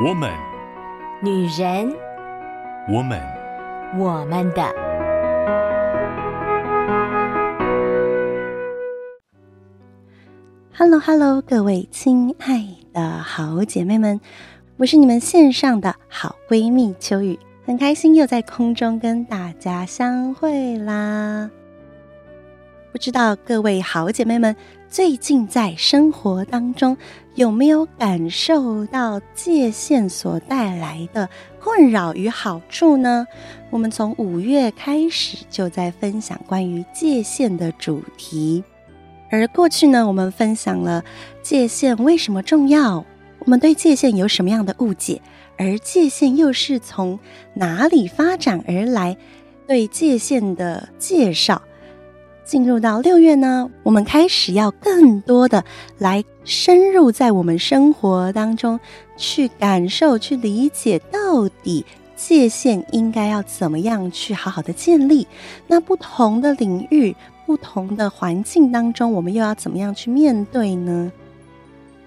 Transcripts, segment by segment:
我们，女人，我们，我们的。Hello，Hello，各位亲爱的好姐妹们，我是你们线上的好闺蜜秋雨，很开心又在空中跟大家相会啦。不知道各位好姐妹们最近在生活当中有没有感受到界限所带来的困扰与好处呢？我们从五月开始就在分享关于界限的主题，而过去呢，我们分享了界限为什么重要，我们对界限有什么样的误解，而界限又是从哪里发展而来？对界限的介绍。进入到六月呢，我们开始要更多的来深入在我们生活当中去感受、去理解，到底界限应该要怎么样去好好的建立。那不同的领域、不同的环境当中，我们又要怎么样去面对呢？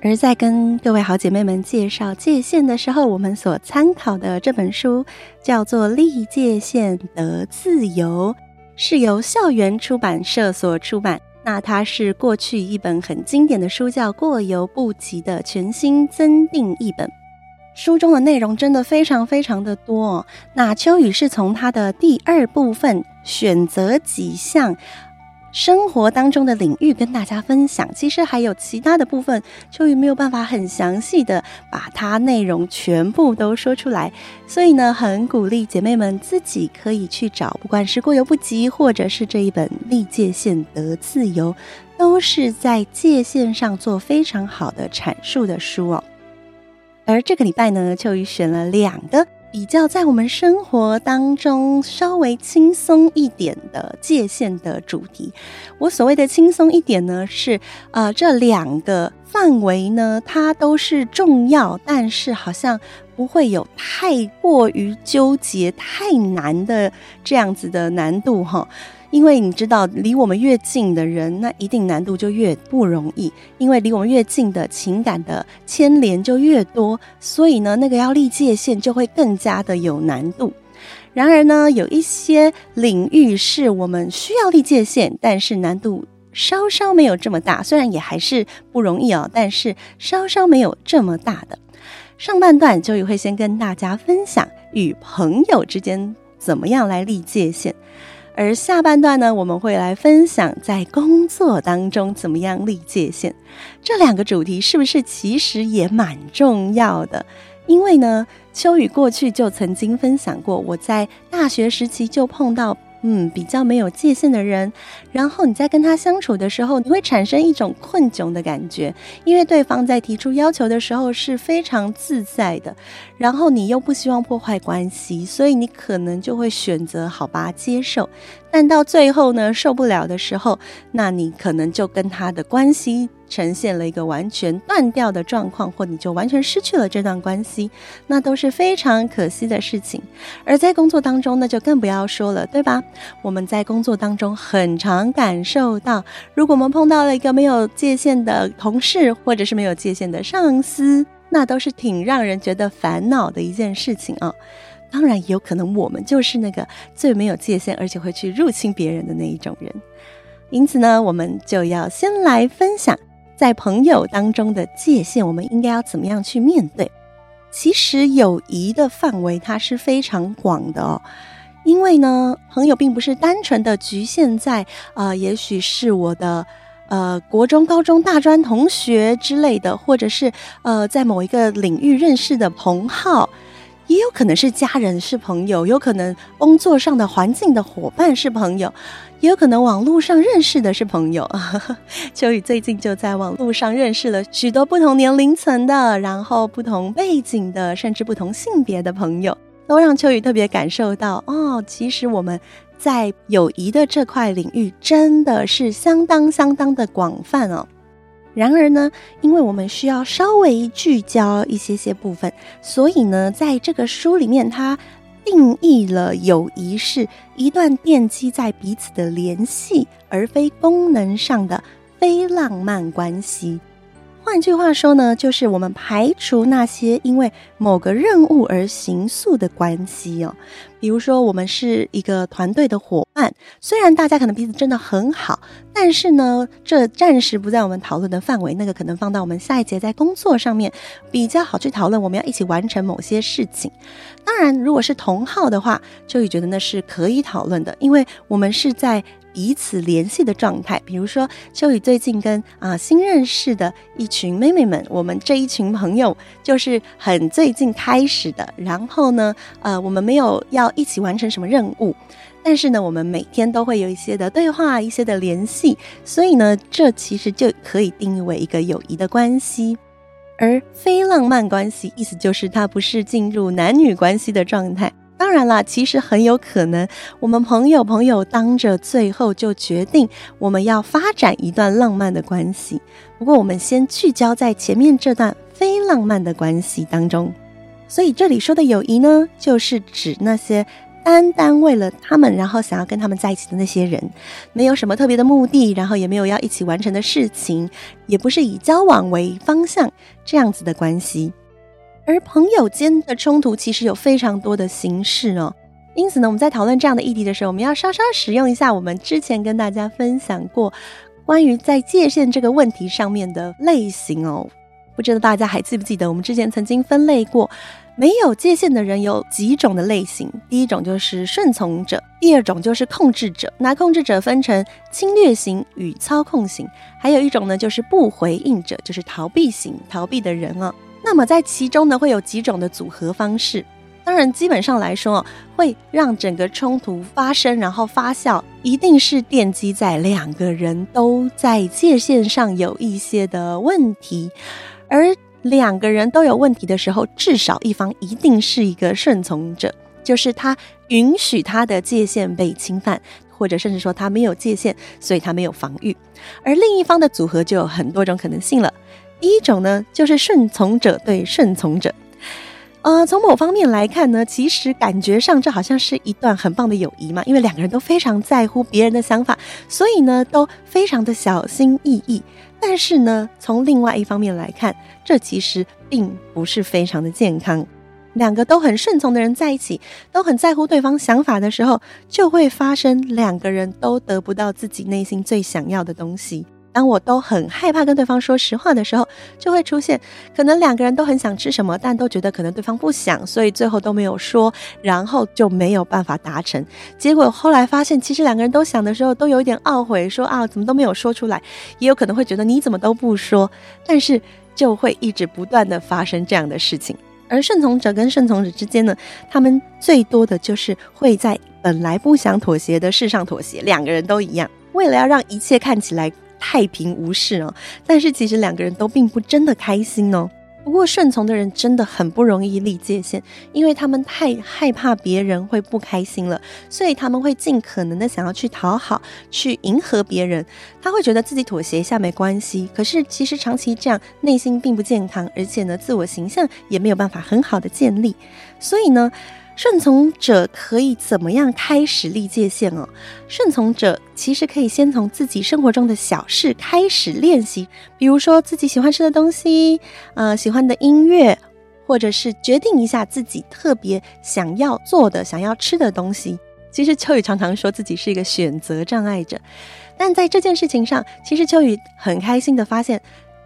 而在跟各位好姐妹们介绍界限的时候，我们所参考的这本书叫做《立界限得自由》。是由校园出版社所出版，那它是过去一本很经典的书，叫《过犹不及》的全新增订译本。书中的内容真的非常非常的多哦。那秋雨是从它的第二部分选择几项。生活当中的领域跟大家分享，其实还有其他的部分，秋雨没有办法很详细的把它内容全部都说出来，所以呢，很鼓励姐妹们自己可以去找，不管是过犹不及，或者是这一本立界限得自由，都是在界限上做非常好的阐述的书哦。而这个礼拜呢，秋雨选了两个。比较在我们生活当中稍微轻松一点的界限的主题，我所谓的轻松一点呢，是呃这两个范围呢，它都是重要，但是好像不会有太过于纠结、太难的这样子的难度哈。因为你知道，离我们越近的人，那一定难度就越不容易。因为离我们越近的情感的牵连就越多，所以呢，那个要立界限就会更加的有难度。然而呢，有一些领域是我们需要立界限，但是难度稍稍没有这么大。虽然也还是不容易哦，但是稍稍没有这么大的。上半段就会先跟大家分享与朋友之间怎么样来立界限。而下半段呢，我们会来分享在工作当中怎么样立界限。这两个主题是不是其实也蛮重要的？因为呢，秋雨过去就曾经分享过，我在大学时期就碰到。嗯，比较没有界限的人，然后你在跟他相处的时候，你会产生一种困窘的感觉，因为对方在提出要求的时候是非常自在的，然后你又不希望破坏关系，所以你可能就会选择好吧，接受。但到最后呢，受不了的时候，那你可能就跟他的关系呈现了一个完全断掉的状况，或你就完全失去了这段关系，那都是非常可惜的事情。而在工作当中，那就更不要说了，对吧？我们在工作当中很常感受到，如果我们碰到了一个没有界限的同事，或者是没有界限的上司，那都是挺让人觉得烦恼的一件事情啊。当然也，有可能我们就是那个最没有界限，而且会去入侵别人的那一种人。因此呢，我们就要先来分享在朋友当中的界限，我们应该要怎么样去面对。其实友谊的范围它是非常广的哦，因为呢，朋友并不是单纯的局限在呃，也许是我的呃国中、高中、大专同学之类的，或者是呃在某一个领域认识的同好。也有可能是家人，是朋友，有可能工作上的环境的伙伴是朋友，也有可能网络上认识的是朋友。秋雨最近就在网络上认识了许多不同年龄层的，然后不同背景的，甚至不同性别的朋友，都让秋雨特别感受到哦，其实我们在友谊的这块领域真的是相当相当的广泛哦。然而呢，因为我们需要稍微聚焦一些些部分，所以呢，在这个书里面，它定义了友谊是一段奠基在彼此的联系，而非功能上的非浪漫关系。换句话说呢，就是我们排除那些因为某个任务而形塑的关系哦。比如说，我们是一个团队的伙伴，虽然大家可能彼此真的很好，但是呢，这暂时不在我们讨论的范围。那个可能放到我们下一节在工作上面比较好去讨论。我们要一起完成某些事情。当然，如果是同号的话，秋雨觉得那是可以讨论的，因为我们是在。彼此联系的状态，比如说秋雨最近跟啊、新认识的一群妹妹们，我们这一群朋友就是很最近开始的。然后呢，呃，我们没有要一起完成什么任务，但是呢，我们每天都会有一些的对话，一些的联系，所以呢，这其实就可以定义为一个友谊的关系。而非浪漫关系，意思就是它不是进入男女关系的状态。当然啦，其实很有可能，我们朋友朋友当着，最后就决定我们要发展一段浪漫的关系。不过，我们先聚焦在前面这段非浪漫的关系当中。所以这里说的友谊呢，就是指那些单单为了他们，然后想要跟他们在一起的那些人，没有什么特别的目的，然后也没有要一起完成的事情，也不是以交往为方向这样子的关系。而朋友间的冲突其实有非常多的形式哦，因此呢，我们在讨论这样的议题的时候，我们要稍稍使用一下我们之前跟大家分享过关于在界限这个问题上面的类型哦。不知道大家还记不记得，我们之前曾经分类过没有界限的人有几种的类型？第一种就是顺从者，第二种就是控制者。那控制者分成侵略型与操控型，还有一种呢就是不回应者，就是逃避型，逃避的人哦。那么在其中呢，会有几种的组合方式。当然，基本上来说，会让整个冲突发生，然后发酵，一定是奠基在两个人都在界限上有一些的问题。而两个人都有问题的时候，至少一方一定是一个顺从者，就是他允许他的界限被侵犯，或者甚至说他没有界限，所以他没有防御。而另一方的组合就有很多种可能性了。第一种呢，就是顺从者对顺从者，呃，从某方面来看呢，其实感觉上这好像是一段很棒的友谊嘛，因为两个人都非常在乎别人的想法，所以呢，都非常的小心翼翼。但是呢，从另外一方面来看，这其实并不是非常的健康。两个都很顺从的人在一起，都很在乎对方想法的时候，就会发生两个人都得不到自己内心最想要的东西。当我都很害怕跟对方说实话的时候，就会出现可能两个人都很想吃什么，但都觉得可能对方不想，所以最后都没有说，然后就没有办法达成。结果后来发现，其实两个人都想的时候都有一点懊悔，说啊，怎么都没有说出来，也有可能会觉得你怎么都不说，但是就会一直不断的发生这样的事情。而顺从者跟顺从者之间呢，他们最多的就是会在本来不想妥协的事上妥协，两个人都一样，为了要让一切看起来。太平无事哦，但是其实两个人都并不真的开心哦。不过顺从的人真的很不容易立界限，因为他们太害怕别人会不开心了，所以他们会尽可能的想要去讨好、去迎合别人。他会觉得自己妥协一下没关系，可是其实长期这样内心并不健康，而且呢，自我形象也没有办法很好的建立。所以呢。顺从者可以怎么样开始立界限哦？顺从者其实可以先从自己生活中的小事开始练习，比如说自己喜欢吃的东西，呃，喜欢的音乐，或者是决定一下自己特别想要做的、想要吃的东西。其实秋雨常常说自己是一个选择障碍者，但在这件事情上，其实秋雨很开心的发现，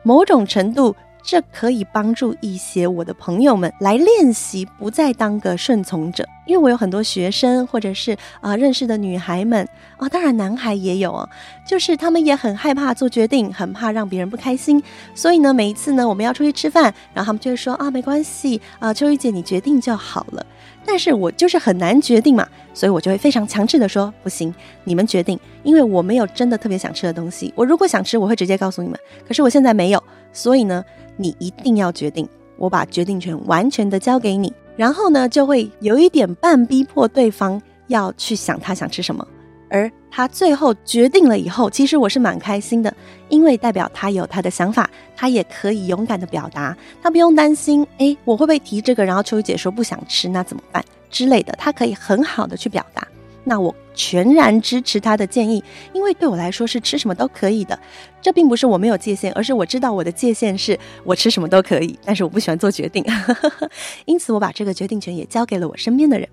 某种程度。这可以帮助一些我的朋友们来练习不再当个顺从者，因为我有很多学生或者是啊、认识的女孩们啊，当然男孩也有啊，就是他们也很害怕做决定，很怕让别人不开心，所以呢，每一次呢我们要出去吃饭，然后他们就会说啊没关系啊，秋雨姐你决定就好了。但是我就是很难决定嘛，所以我就会非常强制的说不行，你们决定，因为我没有真的特别想吃的东西，我如果想吃，我会直接告诉你们，可是我现在没有，所以呢。你一定要决定，我把决定权完全的交给你，然后呢，就会有一点半逼迫对方要去想他想吃什么，而他最后决定了以后，其实我是蛮开心的，因为代表他有他的想法，他也可以勇敢的表达，他不用担心，诶，我会不会提这个，然后秋雨姐说不想吃，那怎么办之类的，他可以很好的去表达。那我全然支持他的建议，因为对我来说是吃什么都可以的。这并不是我没有界限，而是我知道我的界限是我吃什么都可以，但是我不喜欢做决定，因此我把这个决定权也交给了我身边的人。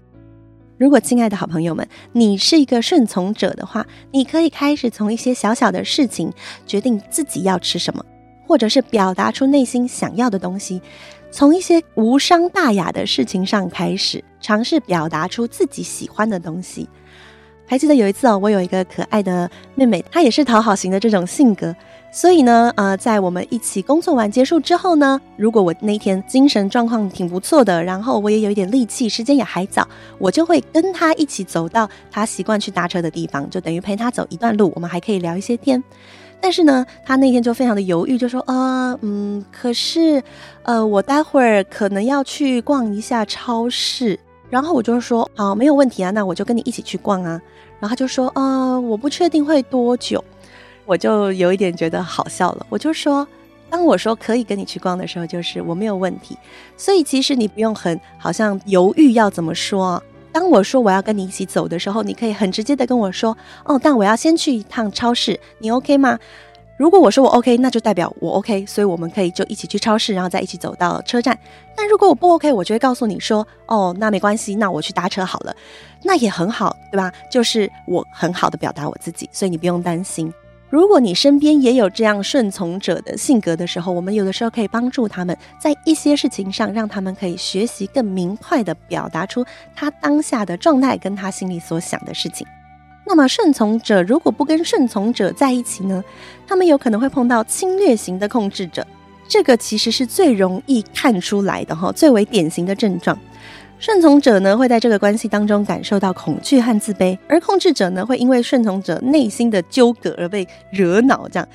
如果亲爱的好朋友们，你是一个顺从者的话，你可以开始从一些小小的事情决定自己要吃什么，或者是表达出内心想要的东西，从一些无伤大雅的事情上开始，尝试表达出自己喜欢的东西。还记得有一次哦，我有一个可爱的妹妹，她也是讨好型的这种性格。所以呢，呃，在我们一起工作完结束之后呢，如果我那天精神状况挺不错的，然后我也有一点力气，时间也还早，我就会跟她一起走到她习惯去搭车的地方，就等于陪她走一段路，我们还可以聊一些天。但是呢，她那天就非常的犹豫，就说：“呃，嗯，可是，呃，我待会儿可能要去逛一下超市。”然后我就说：“好，没有问题啊，那我就跟你一起去逛啊。”然后他就说：“呃，我不确定会多久。”我就有一点觉得好笑了，我就说，当我说可以跟你去逛的时候，就是我没有问题，所以其实你不用很好像犹豫要怎么说。当我说我要跟你一起走的时候，你可以很直接的跟我说，哦，但我要先去一趟超市，你 OK 吗？如果我说我 OK，那就代表我 OK，所以我们可以就一起去超市，然后再一起走到车站。但如果我不 OK，我就会告诉你说，哦，那没关系，那我去搭车好了，那也很好，对吧？就是我很好的表达我自己，所以你不用担心。如果你身边也有这样顺从者的性格的时候，我们有的时候可以帮助他们在一些事情上，让他们可以学习更明快地表达出他当下的状态跟他心里所想的事情。那么顺从者如果不跟顺从者在一起呢，他们有可能会碰到侵略型的控制者，这个其实是最容易看出来的哈，最为典型的症状。顺从者呢，会在这个关系当中感受到恐惧和自卑，而控制者呢，会因为顺从者内心的纠葛而被惹恼。这样，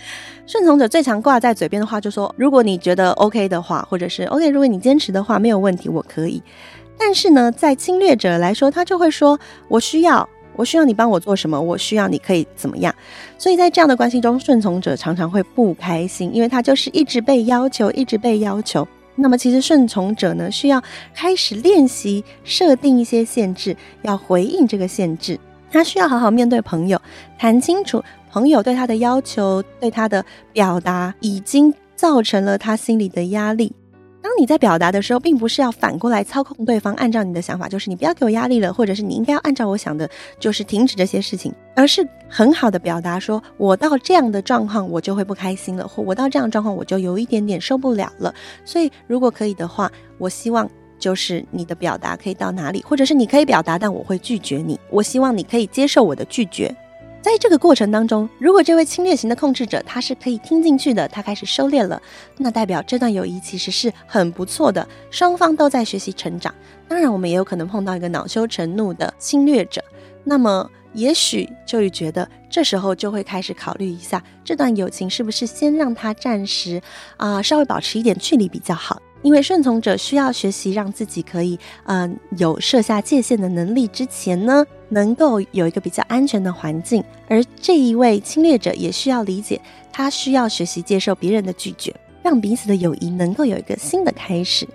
顺从者最常挂在嘴边的话就说：“如果你觉得 OK 的话，或者是 OK，如果你坚持的话，没有问题，我可以。”但是呢，在侵略者来说，他就会说：“我需要，我需要你帮我做什么？我需要你可以怎么样？”所以在这样的关系中，顺从者常常会不开心，因为他就是一直被要求，一直被要求。那么，其实顺从者呢，需要开始练习设定一些限制，要回应这个限制。他需要好好面对朋友，谈清楚朋友对他的要求，对他的表达，已经造成了他心里的压力。当你在表达的时候，并不是要反过来操控对方，按照你的想法，就是你不要给我压力了，或者是你应该要按照我想的，就是停止这些事情，而是很好的表达说，我到这样的状况，我就会不开心了，或我到这样的状况，我就有一点点受不了了。所以，如果可以的话，我希望就是你的表达可以到哪里，或者是你可以表达，但我会拒绝你。我希望你可以接受我的拒绝。在这个过程当中，如果这位侵略型的控制者他是可以听进去的，他开始收敛了，那代表这段友谊其实是很不错的，双方都在学习成长。当然，我们也有可能碰到一个恼羞成怒的侵略者，那么也许就会觉得这时候就会开始考虑一下，这段友情是不是先让他暂时啊、稍微保持一点距离比较好。因为顺从者需要学习让自己可以，嗯、有设下界限的能力之前呢，能够有一个比较安全的环境。而这一位侵略者也需要理解，他需要学习接受别人的拒绝，让彼此的友谊能够有一个新的开始。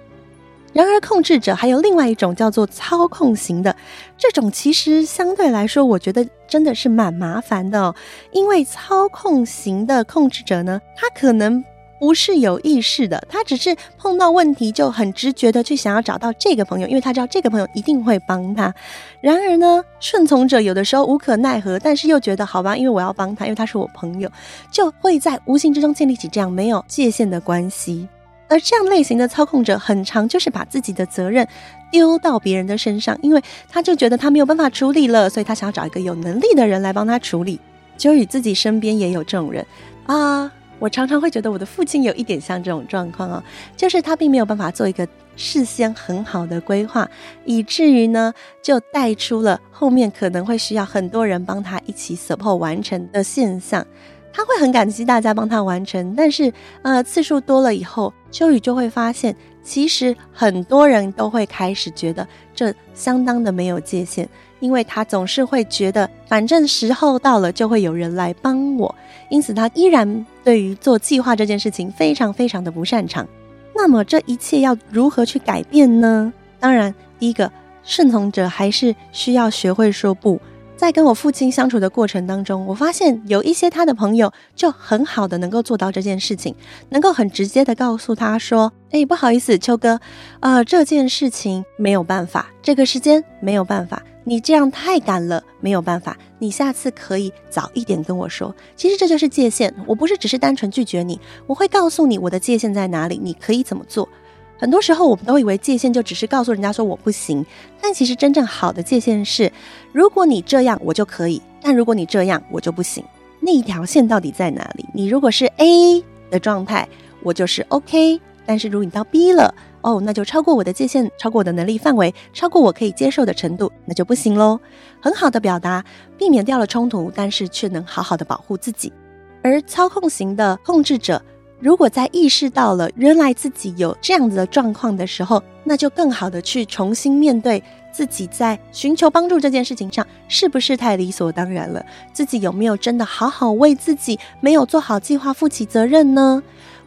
然而，控制者还有另外一种叫做操控型的，这种其实相对来说，我觉得真的是蛮麻烦的哦。因为操控型的控制者呢，他可能。不是有意识的，他只是碰到问题就很直觉的去想要找到这个朋友，因为他知道这个朋友一定会帮他。然而呢，顺从者有的时候无可奈何，但是又觉得好吧，因为我要帮他，因为他是我朋友，就会在无形之中建立起这样没有界限的关系。而这样类型的操控者，很常就是把自己的责任丢到别人的身上，因为他就觉得他没有办法处理了，所以他想要找一个有能力的人来帮他处理。就与自己身边也有这种人啊。我常常会觉得我的父亲有一点像这种状况哦，就是他并没有办法做一个事先很好的规划，以至于呢，就带出了后面可能会需要很多人帮他一起 support 完成的现象。他会很感激大家帮他完成，但是呃次数多了以后，秋雨就会发现，其实很多人都会开始觉得这相当的没有界限。因为他总是会觉得，反正时候到了就会有人来帮我，因此他依然对于做计划这件事情非常非常的不擅长。那么这一切要如何去改变呢？当然，第一个顺从者还是需要学会说不。在跟我父亲相处的过程当中，我发现有一些他的朋友就很好的能够做到这件事情，能够很直接的告诉他说：“哎，不好意思，秋哥，呃，这件事情没有办法，这个时间没有办法，你这样太赶了，没有办法，你下次可以早一点跟我说。其实这就是界限，我不是只是单纯拒绝你，我会告诉你我的界限在哪里，你可以怎么做。”很多时候，我们都以为界限就只是告诉人家说我不行，但其实真正好的界限是，如果你这样，我就可以；但如果你这样，我就不行。那一条线到底在哪里？你如果是 A 的状态，我就是 OK；但是如果你到 B 了，哦，那就超过我的界限，超过我的能力范围，超过我可以接受的程度，那就不行喽。很好的表达，避免掉了冲突，但是却能好好的保护自己。而操控型的控制者。如果在意识到了原来自己有这样子的状况的时候，那就更好的去重新面对自己在寻求帮助这件事情上是不是太理所当然了？自己有没有真的好好为自己没有做好计划负起责任呢？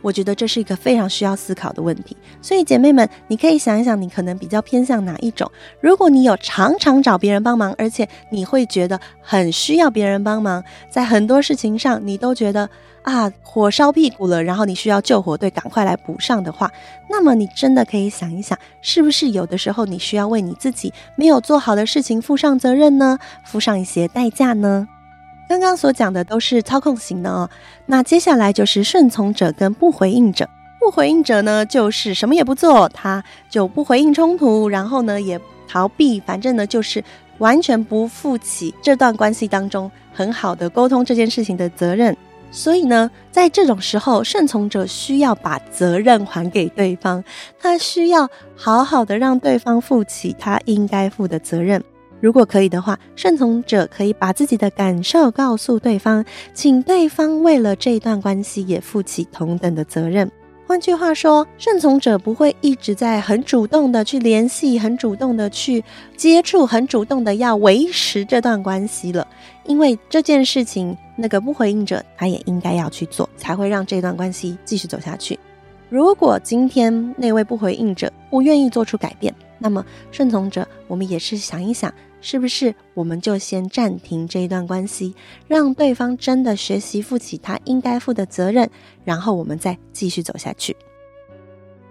我觉得这是一个非常需要思考的问题。所以姐妹们，你可以想一想，你可能比较偏向哪一种？如果你有常常找别人帮忙，而且你会觉得很需要别人帮忙，在很多事情上你都觉得。啊，火烧屁股了，然后你需要救火队赶快来补上的话，那么你真的可以想一想，是不是有的时候你需要为你自己没有做好的事情负上责任呢？付上一些代价呢？刚刚所讲的都是操控型的哦，那接下来就是顺从者跟不回应者。不回应者呢，就是什么也不做，他就不回应冲突，然后呢也逃避，反正呢就是完全不负起这段关系当中很好的沟通这件事情的责任。所以呢，在这种时候，顺从者需要把责任还给对方，他需要好好的让对方负起他应该负的责任。如果可以的话，顺从者可以把自己的感受告诉对方，请对方为了这段关系也负起同等的责任。换句话说，顺从者不会一直在很主动的去联系，很主动的去接触，很主动的要维持这段关系了。因为这件事情，那个不回应者他也应该要去做，才会让这段关系继续走下去。如果今天那位不回应者不愿意做出改变，那么顺从者，我们也是想一想。是不是我们就先暂停这一段关系，让对方真的学习负起他应该负的责任，然后我们再继续走下去。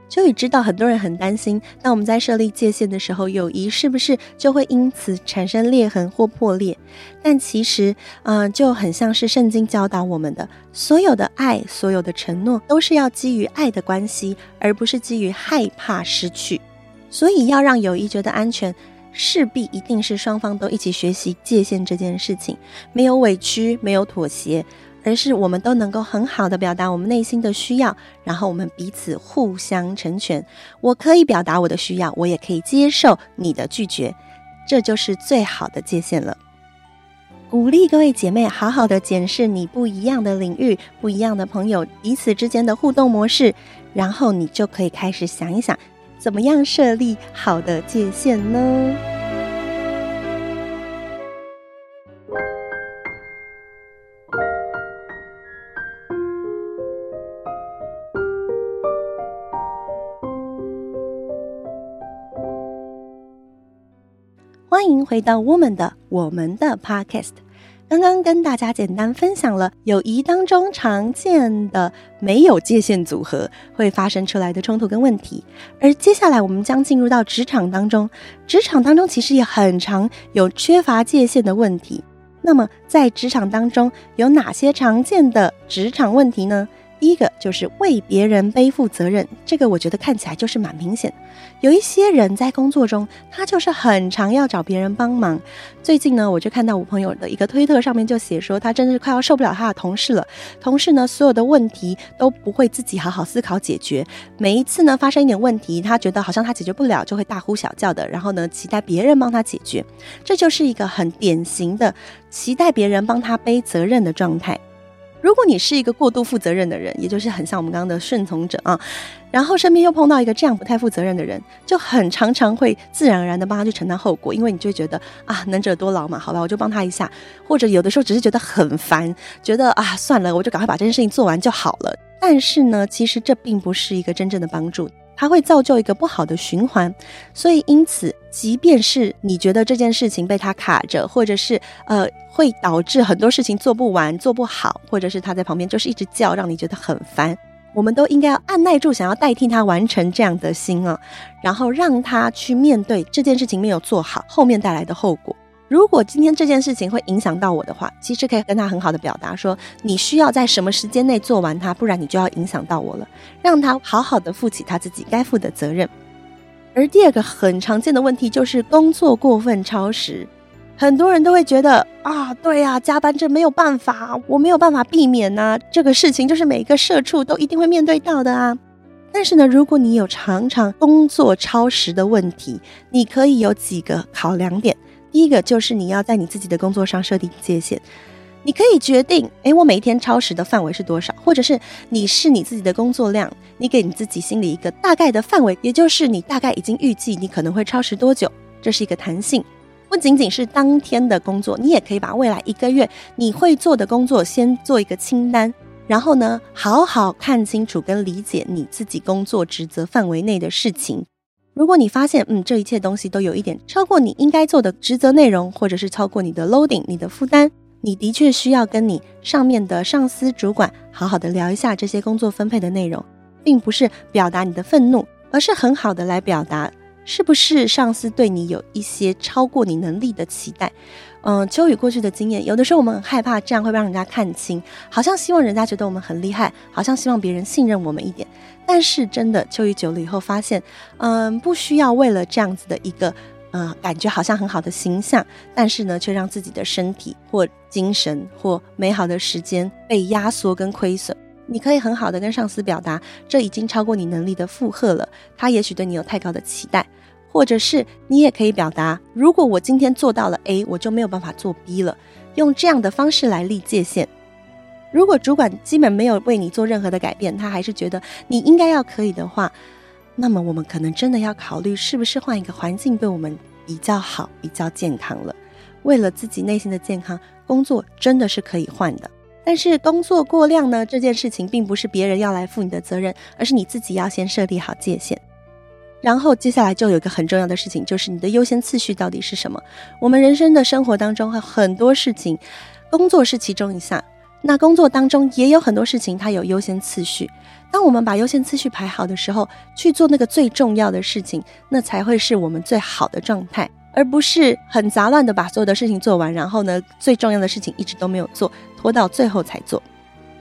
秋雨知道很多人很担心，当我们在设立界限的时候，友谊是不是就会因此产生裂痕或破裂？但其实，嗯、就很像是圣经教导我们的，所有的爱，所有的承诺，都是要基于爱的关系，而不是基于害怕失去。所以要让友谊觉得安全。势必一定是双方都一起学习界限这件事情，没有委屈，没有妥协，而是我们都能够很好的表达我们内心的需要，然后我们彼此互相成全。我可以表达我的需要，我也可以接受你的拒绝，这就是最好的界限了。鼓励各位姐妹好好的检视你不一样的领域、不一样的朋友彼此之间的互动模式，然后你就可以开始想一想。怎么样设立好的界限呢？欢迎回到我们的我们的 Podcast。刚刚跟大家简单分享了友谊当中常见的没有界限组合会发生出来的冲突跟问题，而接下来我们将进入到职场当中，职场当中其实也很常有缺乏界限的问题。那么在职场当中有哪些常见的职场问题呢？第一个就是为别人背负责任，这个我觉得看起来就是蛮明显。有一些人在工作中，他就是很常要找别人帮忙。最近呢，我就看到我朋友的一个推特上面就写说，他真的是快要受不了他的同事了。同事呢，所有的问题都不会自己好好思考解决，每一次呢发生一点问题，他觉得好像他解决不了，就会大呼小叫的，然后呢期待别人帮他解决。这就是一个很典型的期待别人帮他背责任的状态。如果你是一个过度负责任的人，也就是很像我们刚刚的顺从者啊，然后身边又碰到一个这样不太负责任的人，就很常常会自然而然的帮他去承担后果，因为你就会觉得啊，能者多劳嘛，好吧，我就帮他一下，或者有的时候只是觉得很烦，觉得啊，算了，我就赶快把这件事情做完就好了。但是呢，其实这并不是一个真正的帮助。它会造就一个不好的循环。所以，因此，即便是你觉得这件事情被他卡着，或者是呃会导致很多事情做不完、做不好，或者是他在旁边就是一直叫，让你觉得很烦，我们都应该要按捺住想要代替他完成这样的心啊，然后让他去面对这件事情没有做好后面带来的后果。如果今天这件事情会影响到我的话，其实可以跟他很好的表达说，你需要在什么时间内做完它，不然你就要影响到我了。让他好好的负起他自己该负的责任。而第二个很常见的问题就是工作过分超时，很多人都会觉得啊，对呀，加班这没有办法，我没有办法避免呐，这个事情就是每个社畜都一定会面对到的啊。但是呢，如果你有常常工作超时的问题，你可以有几个考量点。第一个就是你要在你自己的工作上设定界限，你可以决定，诶，我每一天超时的范围是多少，或者是你是你自己的工作量，你给你自己心里一个大概的范围，也就是你大概已经预计你可能会超时多久，这是一个弹性，不仅仅是当天的工作，你也可以把未来一个月你会做的工作先做一个清单，然后呢，好好看清楚跟理解你自己工作职责范围内的事情。如果你发现，嗯，这一切东西都有一点超过你应该做的职责内容，或者是超过你的 loading、你的负担，你的确需要跟你上面的上司、主管好好的聊一下这些工作分配的内容，并不是表达你的愤怒，而是很好的来表达，是不是上司对你有一些超过你能力的期待。嗯，秋雨过去的经验，有的时候我们很害怕这样会让人家看清，好像希望人家觉得我们很厉害，好像希望别人信任我们一点。但是真的，秋雨久了以后发现，嗯，不需要为了这样子的一个，嗯，感觉好像很好的形象，但是呢，却让自己的身体或精神或美好的时间被压缩跟亏损。你可以很好的跟上司表达，这已经超过你能力的负荷了，他也许对你有太高的期待。或者是你也可以表达，如果我今天做到了 A，我就没有办法做 B 了。用这样的方式来立界限。如果主管基本没有为你做任何的改变，他还是觉得你应该要可以的话，那么我们可能真的要考虑是不是换一个环境对我们比较好、比较健康了。为了自己内心的健康，工作真的是可以换的。但是工作过量呢，这件事情并不是别人要来负你的责任，而是你自己要先设立好界限。然后接下来就有一个很重要的事情，就是你的优先次序到底是什么？我们人生的生活当中，很多事情，工作是其中一项。那工作当中也有很多事情，它有优先次序。当我们把优先次序排好的时候，去做那个最重要的事情，那才会是我们最好的状态，而不是很杂乱的把所有的事情做完，然后呢，最重要的事情一直都没有做，拖到最后才做。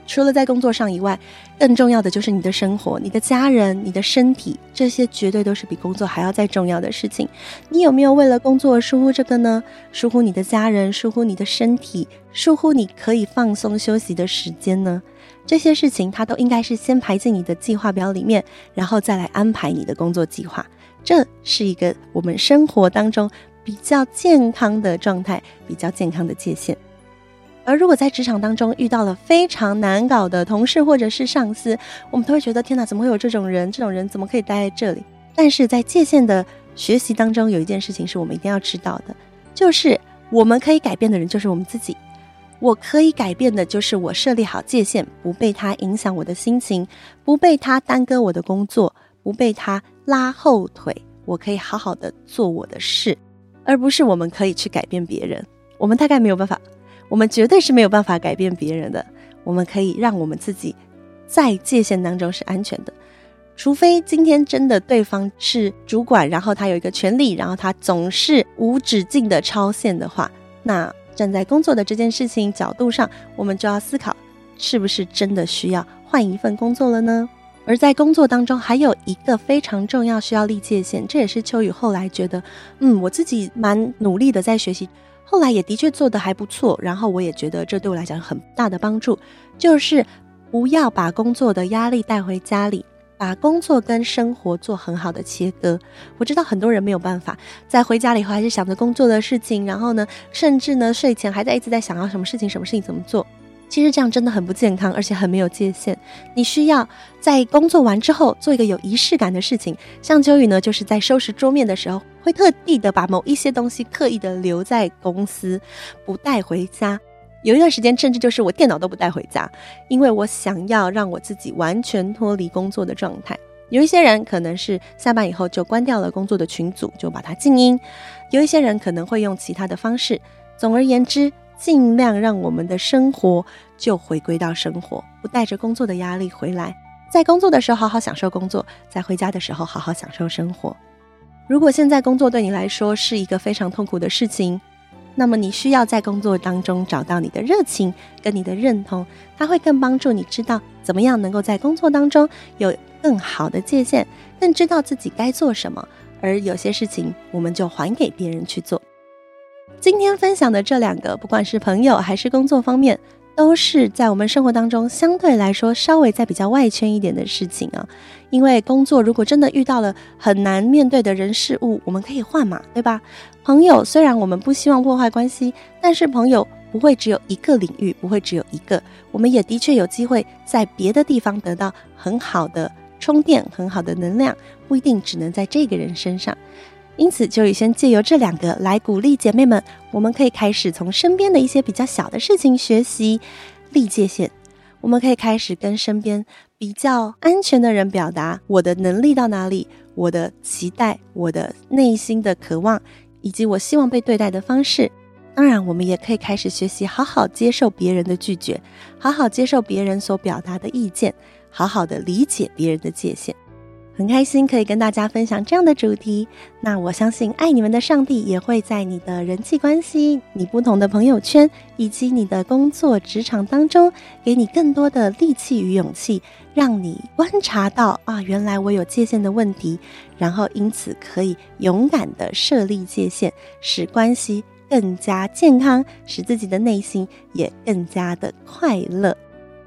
除了在工作上以外，更重要的就是你的生活、你的家人、你的身体，这些绝对都是比工作还要再重要的事情。你有没有为了工作疏忽这个呢？疏忽你的家人，疏忽你的身体，疏忽你可以放松休息的时间呢？这些事情它都应该是先排进你的计划表里面，然后再来安排你的工作计划。这是一个我们生活当中比较健康的状态，比较健康的界限。而如果在职场当中遇到了非常难搞的同事或者是上司，我们都会觉得天哪，怎么会有这种人？这种人怎么可以待在这里？但是在界限的学习当中，有一件事情是我们一定要知道的，就是我们可以改变的人就是我们自己。我可以改变的就是我设立好界限，不被他影响我的心情，不被他耽搁我的工作，不被他拉后腿。我可以好好的做我的事，而不是我们可以去改变别人。我们大概没有办法。我们绝对是没有办法改变别人的，我们可以让我们自己在界限当中是安全的，除非今天真的对方是主管，然后他有一个权利，然后他总是无止境的超限的话，那站在工作的这件事情角度上，我们就要思考，是不是真的需要换一份工作了呢？而在工作当中，还有一个非常重要需要立界限，这也是秋雨后来觉得，嗯，我自己蛮努力的在学习。后来也的确做得还不错，然后我也觉得这对我来讲很大的帮助，就是不要把工作的压力带回家里，把工作跟生活做很好的切割。我知道很多人没有办法，在回家里以后还是想着工作的事情，然后呢，甚至呢睡前还在一直在想要什么事情、什么事情怎么做。其实这样真的很不健康，而且很没有界限。你需要在工作完之后做一个有仪式感的事情。像秋雨呢，就是在收拾桌面的时候，会特地的把某一些东西刻意的留在公司，不带回家。有一段时间，甚至就是我电脑都不带回家，因为我想要让我自己完全脱离工作的状态。有一些人可能是下班以后就关掉了工作的群组，就把它静音；有一些人可能会用其他的方式。总而言之，尽量让我们的生活就回归到生活，不带着工作的压力回来。在工作的时候好好享受工作，在回家的时候好好享受生活。如果现在工作对你来说是一个非常痛苦的事情，那么你需要在工作当中找到你的热情跟你的认同，它会更帮助你知道怎么样能够在工作当中有更好的界限，更知道自己该做什么。而有些事情我们就还给别人去做。今天分享的这两个，不管是朋友还是工作方面，都是在我们生活当中相对来说稍微在比较外圈一点的事情啊。因为工作如果真的遇到了很难面对的人事物，我们可以换嘛，对吧？朋友虽然我们不希望破坏关系，但是朋友不会只有一个领域，不会只有一个，我们也的确有机会在别的地方得到很好的充电，很好的能量，不一定只能在这个人身上。因此，就以先借由这两个来鼓励姐妹们，我们可以开始从身边的一些比较小的事情学习立界限。我们可以开始跟身边比较安全的人表达我的能力到哪里，我的期待，我的内心的渴望，以及我希望被对待的方式。当然，我们也可以开始学习好好接受别人的拒绝，好好接受别人所表达的意见，好好的理解别人的界限。很开心可以跟大家分享这样的主题，那我相信爱你们的上帝也会在你的人际关系、你不同的朋友圈以及你的工作职场当中，给你更多的力气与勇气，让你观察到啊，原来我有界限的问题，然后因此可以勇敢的设立界限，使关系更加健康，使自己的内心也更加的快乐。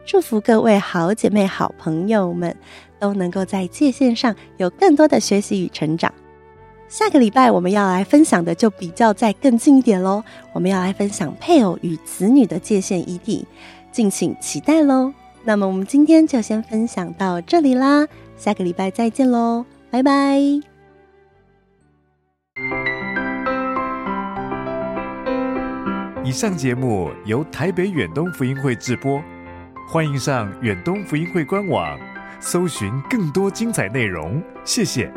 祝福各位好姐妹、好朋友们都能够在界限上有更多的学习与成长。下个礼拜我们要来分享的就比较再更近一点喽，我们要来分享配偶与子女的界限议题，敬请期待喽。那么我们今天就先分享到这里啦，下个礼拜再见喽，拜拜。以上节目由台北远东福音会制播。欢迎上远东福音会官网，搜寻更多精彩内容。谢谢。